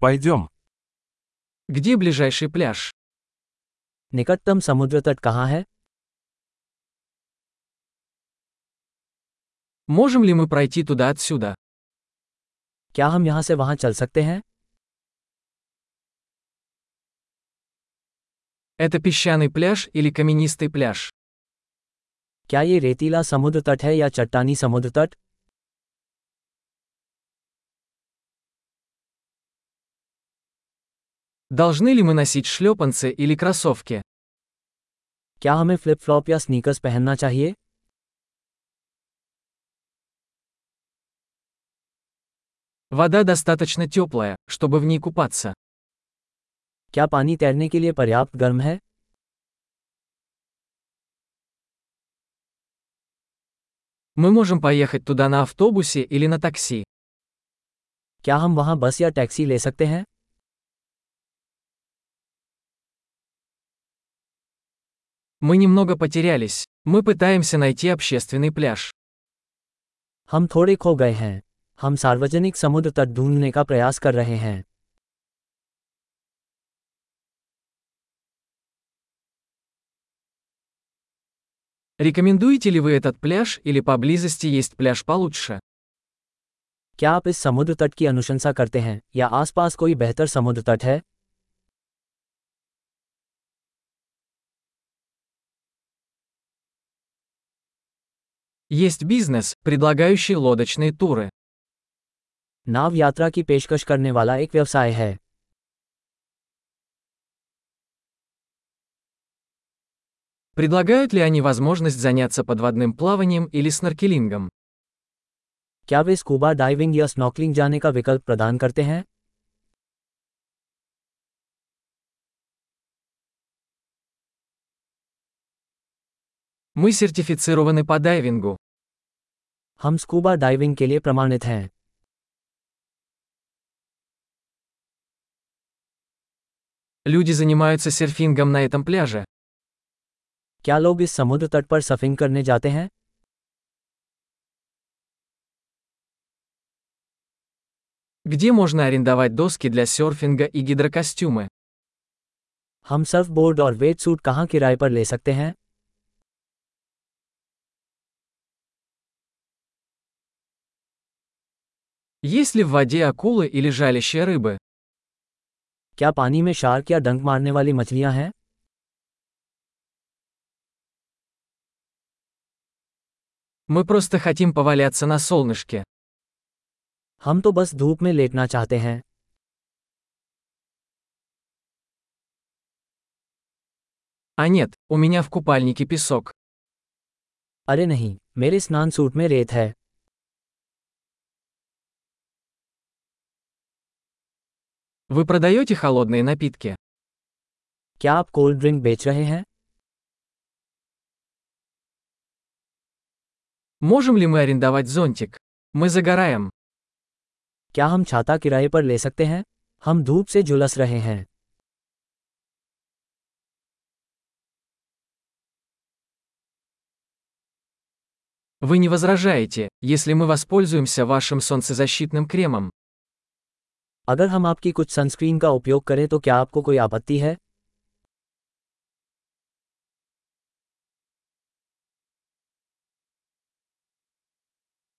Пойдем. Где ближайший пляж? निकटतम समुद्र तट कहाँ है Можем ли мы пройти туда отсюда? क्या हम यहाँ से वहाँ चल सकते हैं Это песчаный пляж или каменистый пляж? क्या ये रेतीला समुद्र तट है या चट्टानी समुद्र तट Должны ли мы носить шлепанцы или кроссовки? क्या हमें फ्लिप फ्लॉप या स्नीकर्स पहनना चाहिए Вода достаточно теплая, чтобы в ней купаться. क्या पानी तैरने के लिए पर्याप्त गर्म है Мы можем поехать туда на автобусе или на такси. क्या हम वहाँ बस या टैक्सी ले सकते हैं Мы немного потерялись. Мы пытаемся найти общественный пляж. हम थोड़े खो गए हैं हम सार्वजनिक समुद्र तट ढूंढने का प्रयास कर रहे हैं Рекомендуете ли вы этот пляж или поблизости есть пляж получше? क्या आप इस समुद्र तट की अनुशंसा करते हैं या आसपास कोई बेहतर समुद्र तट है Есть бизнес, предлагающий лодочные туры. नाव यात्रा की पेशकश करने वाला एक व्यवसाय है Предлагают ли они возможность заняться подводным плаванием или сноркелингом? क्या वे स्कूबा डाइविंग या स्नॉकलिंग जाने का विकल्प प्रदान करते हैं Мы сертифицированы по дайвингу. हम स्कूबा डाइविंग के लिए प्रमाणित हैं Люди занимаются серфингом на этом пляже. क्या लोग इस समुद्र तट पर सफिंग करने जाते हैं Где можно арендовать доски для серфинга и гидрокостюмы? हम सर्फबोर्ड और वेट सूट कहाँ किराए पर ले सकते हैं Есть ли в воде акулы или жалящие рыбы? क्या पानी में शार्क या डंक मारने वाली मछलियाँ हैं Мы просто хотим поваляться на солнышке. हम तो बस धूप में लेटना चाहते हैं А нет, у меня в купальнике песок. अरे नहीं मेरे स्नान सूट में रेत है Вы продаете холодные напитки? क्या आप कोल्ड ड्रिंक बेच रहे हैं Можем ли мы арендовать зонтик? Мы загораем. क्या हम छाता किराए पर ले सकते हैं हम धूप से झुलस रहे हैं Вы не возражаете, если мы воспользуемся вашим солнцезащитным кремом? अगर हम आपकी कुछ सनस्क्रीन का उपयोग करें तो क्या आपको कोई आपत्ति है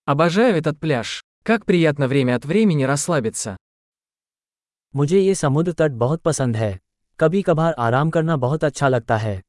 Обожаю этот пляж. Как приятно время от времени расслабиться. मुझे ये समुद्र तट बहुत पसंद है कभी कभार आराम करना बहुत अच्छा लगता है